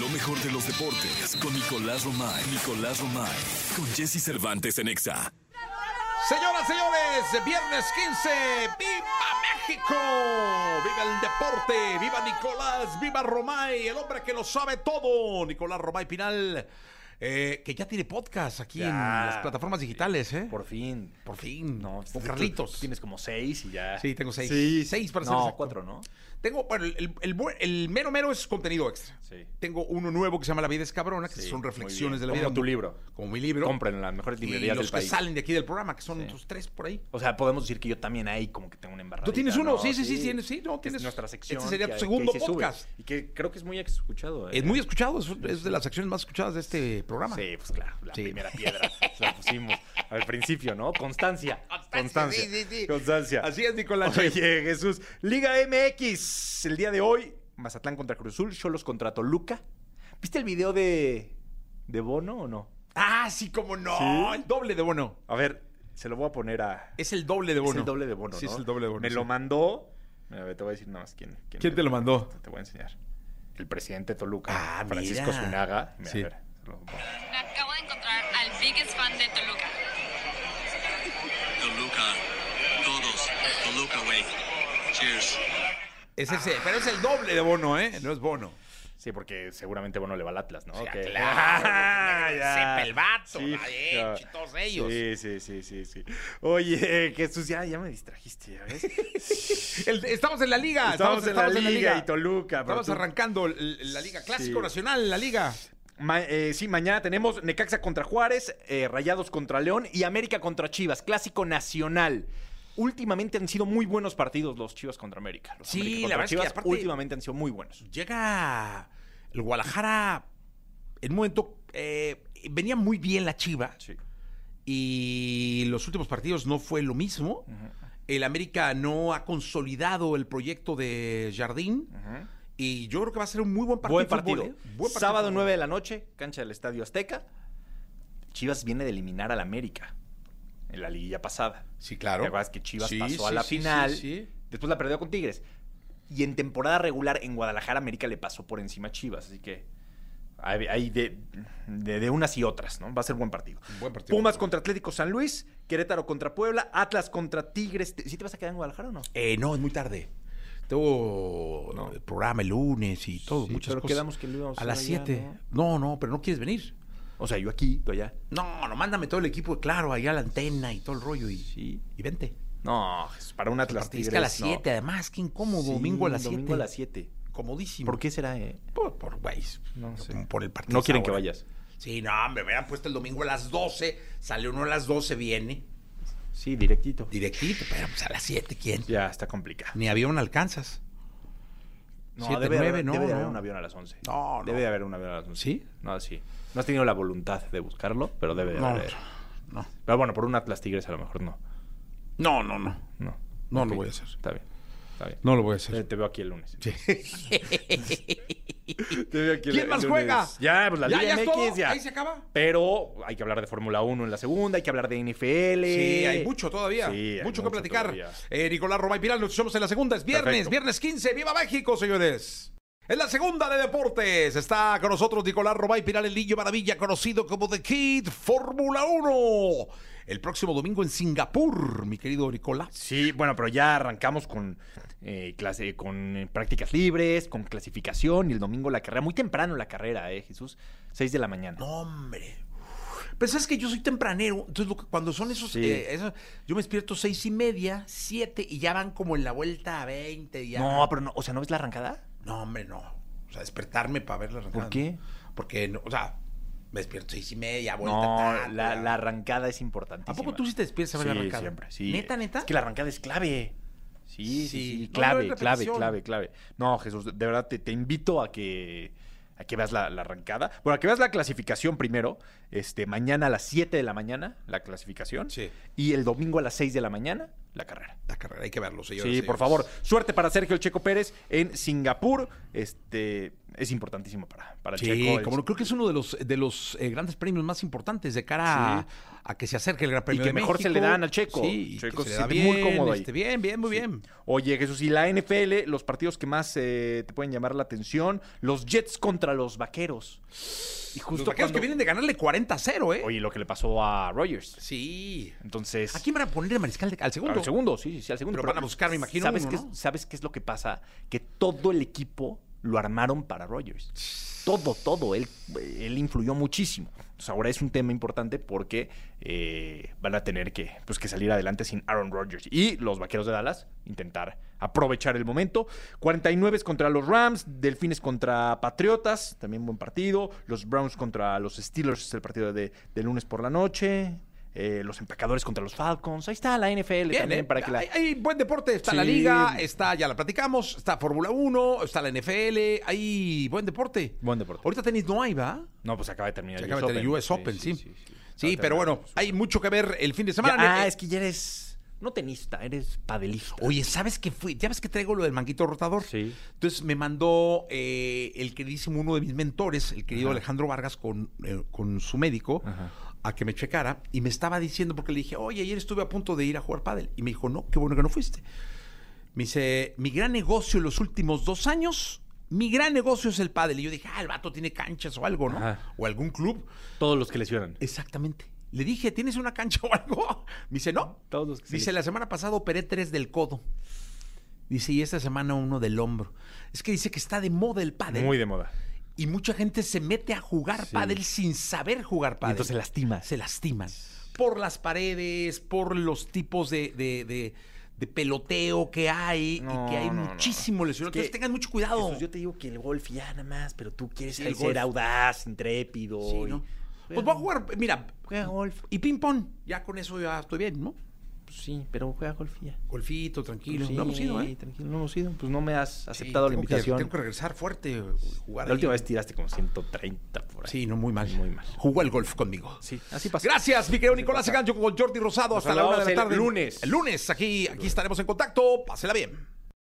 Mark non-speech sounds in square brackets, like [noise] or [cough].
Lo mejor de los deportes con Nicolás Romay. Nicolás Romay. Con Jesse Cervantes en Exa. Señoras, señores, viernes 15, ¡Viva México! ¡Viva el deporte! ¡Viva Nicolás! ¡Viva Romay! El hombre que lo sabe todo. Nicolás Romay Pinal, eh, que ya tiene podcast aquí en las plataformas digitales, ¿eh? Por fin. Por fin. No, Con Carlitos. Tienes como seis y ya. Sí, tengo seis. Sí. Seis para ser No, exacto. cuatro, ¿no? Tengo, bueno, el, mero mero es contenido extra. Sí. Tengo uno nuevo que se llama La vida es cabrona, que Sí, son reflexiones de la vida. Como tu libro. Como mi libro. Compren en las mejores Y librerías los del que país. salen de aquí del programa, que son Sí. otros tres por ahí. O sea, podemos decir que yo también ahí como que tengo una embarrada. ¿Tú tienes uno? Sí, sí, sí, tienes- sí, no, es tienes- nuestra sección. este sería tu segundo sube. podcast. Y que creo que es muy escuchado. ¿eh? Es muy escuchado, es, es de las secciones más escuchadas de este programa. Sí, pues claro, la Sí. primera [laughs] piedra la pusimos al principio, ¿no? Constancia. Constancia. sí, sí, sí. Constancia. Así es, Nicolás. Oye, Jesús. Liga MX. El día de hoy, Mazatlán contra Cruz Azul, Cholos contra Toluca. ¿Viste el video de, de Bono o no? Ah, sí, como no. El doble de bono. A ver, se lo voy a poner a. Es el doble de bono. Es el doble de Bono, Sí, ¿no? es el doble de bono. Me lo mandó. Mira, te voy a decir nada más quién. ¿Quién te lo mandó? Te voy a enseñar. El presidente de Toluca, Ah, Francisco mira. Zunaga. Mira, a ver, Me acabo de encontrar al biggest fan de Toluca. Toluca. Todos. Toluca, güey. Cheers. Es ese, pero es el doble de bono, ¿eh? No es bono. Sí, porque seguramente Bono le va al Atlas, ¿no? Ya, Que- claro, Ah, [laughs] ya. Sepa el vato, Sí, la todos ellos. Sí, sí, sí, sí, sí. Oye, Jesús, ya, ya me distrajiste, ¿ya ves? [laughs] El- estamos en la liga. Estamos, en, la, liga y Toluca. Estamos tú- arrancando la liga. Clásico Sí. nacional, la liga. Ma- eh, sí, mañana tenemos Necaxa contra Juárez, eh, Rayados contra León y América contra Chivas. Clásico nacional. Últimamente han sido muy buenos partidos los Chivas contra América. Los Sí, América la verdad es que Chivas aparte- últimamente han sido muy buenos. Llega el Guadalajara en un momento. eh, venía muy bien la Chiva. Sí. y los últimos partidos no fue lo mismo. El América no ha consolidado el proyecto de Jardín y yo creo que va a ser un muy buen partido. Buen fútbol, partido. ¿eh? Buen partido Sábado de fútbol. 9 de la noche, cancha del Estadio Azteca. Chivas viene de eliminar al América en la liguilla pasada. Sí, claro. ¿Te acuerdas que Chivas Sí, pasó a la sí, final? sí, sí. Después la perdió con Tigres. Y en temporada regular en Guadalajara, América le pasó por encima a Chivas. Así que hay, hay de, de- de unas y otras, ¿no? Va a ser buen partido. Buen partido. Pumas contra Atlético San Luis, Querétaro contra Puebla, Atlas contra Tigres. ¿Sí te vas a quedar en Guadalajara o no? Eh, no, es muy tarde. No. el programa el lunes y todo, Sí, muchas pero cosas. quedamos que lo íbamos a a las hacer allá, 7. No, no, pero no quieres venir. O sea, yo aquí, tú allá. No, no, mándame todo el equipo, claro, allá a la antena y todo el rollo y, Sí. y vente. No, Jesús, para un Atlas Es que a las no. 7, además, qué incómodo, Sí, domingo a las 7. Domingo a las 7. Comodísimo. ¿Por qué será? eh? Por, por, No sé. por- el partido. No quieren que vayas. Sí, no, me hubieran puesto el domingo a las 12, sale uno a las 12, viene Sí, directito. directito, pero pues a las 7, ¿quién? Ya, está complicado. Ni avión alcanzas. No, Siete, debe, haber, no, debe no. haber un avión a las 11. No, no. Debe de haber un avión a las 11. ¿Sí? No, sí. No has tenido la voluntad de buscarlo, pero debe de No, haber. no. Pero bueno, por un Atlas Tigres a lo mejor no. No, no, no. No, No lo voy a hacer. Está bien. Está bien. No lo voy a Eh, hacer. Te veo aquí el lunes. Sí. [laughs] Te veo aquí el- ¿Quién el más lunes. juega? Ya, pues la ¿Ya, Liga ya es MX todo? ya. ¿Ahí se acaba? Pero hay que hablar de Fórmula 1 en la segunda, hay que hablar de NFL. Sí, hay mucho todavía. Sí, hay mucho que platicar. Eh, Nicolás Romay Pilar, nos escuchamos en la segunda. Es viernes, Perfecto. viernes 15. ¡Viva México, señores! En la segunda de deportes está con nosotros Nicolás Romay Pilar, el niño maravilla, conocido como The Kid Fórmula 1. El próximo domingo en Singapur, mi querido Nicolás. Sí, bueno, pero ya arrancamos con, eh, clase, con eh, prácticas libres, con clasificación y el domingo la carrera. Muy temprano la carrera, ¿eh, Jesús? 6 de la mañana. No, hombre. Pero sabes que yo soy tempranero, entonces lo que- cuando son esos, Sí. eh, yo me despierto seis y media, siete, y ya van como en la vuelta a 20. Ya. No, pero no, o sea, ¿no ves la arrancada? No, hombre, no. O sea, despertarme para ver la arrancada. ¿Por qué? Porque, no, o sea, me despierto seis y media, vuelta No, tal, la, la arrancada es importantísima. ¿A poco tú sí te despiertas a ver la Sí, arrancada? siempre, sí. ¿Neta, neta? Es que la arrancada es clave. Sí, sí, Sí. clave, no clave, clave, clave. No, Jesús, de verdad te, te invito a que a que veas la, la arrancada. Bueno, a que veas la clasificación primero. Este, mañana a las 7 de la mañana, la clasificación. Sí. Y el domingo a las 6 de la mañana, la carrera. La carrera, hay que verlo, señores. Sí, por favor. Suerte para Sergio El Checo Pérez en Singapur. Este es importantísimo para, para Sí, Checo. como creo que es uno de los, de los eh, grandes premios más importantes de cara a, a que se acerque el Gran Premio que de mejor se le dan al Checo. Sí, Checo que se se siente muy bien, cómodo ahí. este, bien, bien, muy bien. Oye, Jesús, y la NFL, los partidos que más eh, te pueden llamar la atención, los Jets contra los Vaqueros. Y Los justo vaqueros cuando- que vienen de ganarle 40-0, ¿eh? Oye, lo que le pasó a Rogers. Sí. Entonces, ¿A quién van a poner el mariscal de, al segundo? Al segundo, sí, sí, sí, al segundo. Pero van a buscar, me imagino, ¿sabes, uno, qué, ¿Sabes qué es lo que pasa? Que todo el equipo lo armaron para Rogers. Todo, todo. Él, él influyó muchísimo. Ahora es un tema importante porque eh, van a tener que, pues, que salir adelante sin Aaron Rodgers. Y los vaqueros de Dallas intentar aprovechar el momento. 49 contra los Rams, Delfines contra Patriotas, también buen partido. Los Browns contra los Steelers, es el partido de, de lunes por la noche. Eh, los empacadores contra los Falcons. Ahí está la NFL Bien, también ¿eh? para que la. hay, hay buen deporte, está la liga, está, ya la platicamos, está Fórmula 1, está la NFL, hay buen deporte. Buen deporte. Ahorita tenis no hay, ¿va? No, pues acaba de terminar el de tener US Open, sí. Sí, pero bueno, hay mucho que ver el fin de Ya- semana. ah, es que ya eres no tenista, eres padelista. Oye, ¿sabes qué fui? ¿Ya ves que traigo lo del manguito rotador? Sí. Entonces me mandó eh, el queridísimo uno de mis mentores, el querido Ajá. Alejandro Vargas, con, eh, con su médico, Ajá. A que me checara. Y me estaba diciendo, porque le dije, oye, ayer estuve a punto de ir a jugar pádel. Y me dijo, no, qué bueno que no fuiste. Me dice, mi gran negocio en los últimos dos años, mi gran negocio es el pádel. Y yo dije, ah, el vato tiene canchas o algo, ¿no? Ajá. O algún club. Todos los que lesionan. Exactamente. Le dije, ¿tienes una cancha [laughs] o algo? Me dice, no. Todos los que se Dice, la semana pasada operé tres del codo. Dice, y esta semana uno del hombro. Es que dice que está de moda el pádel. Muy de moda. Y mucha gente se mete a jugar Sí. pádel sin saber jugar Y pádel. entonces se lastima. Se lastiman. Por las paredes, por los tipos de, de- de- de peloteo que hay No, y que hay no, no. muchísimo. Es que- Entonces tengan mucho cuidado. Jesús, yo te digo que el golf ya nada más, pero tú quieres Sí, el ser golf. audaz, intrépido. Sí, y- ¿no? Pues voy a jugar, mira, Juega golf. y ping-pong. Ya con eso ya estoy bien, ¿no? Pues sí, pero juega golf ya. Golfito, tranquilo. Sí, no hemos ido, ¿eh? Tranquilo, no hemos ido. Pues no me has Sí, aceptado la que- invitación. tengo que regresar fuerte, jugar La ahí. última vez tiraste como 130 por ahí. Sí, no, muy mal. Muy mal. Jugó el golf conmigo. Sí, así pasa. Gracias, mi querido Así Nicolás pasa. Segancho con Jordi Rosado. Nos Hasta la una de la saludamos el tarde. lunes. El lunes, aquí, aquí estaremos en contacto. Pásela bien.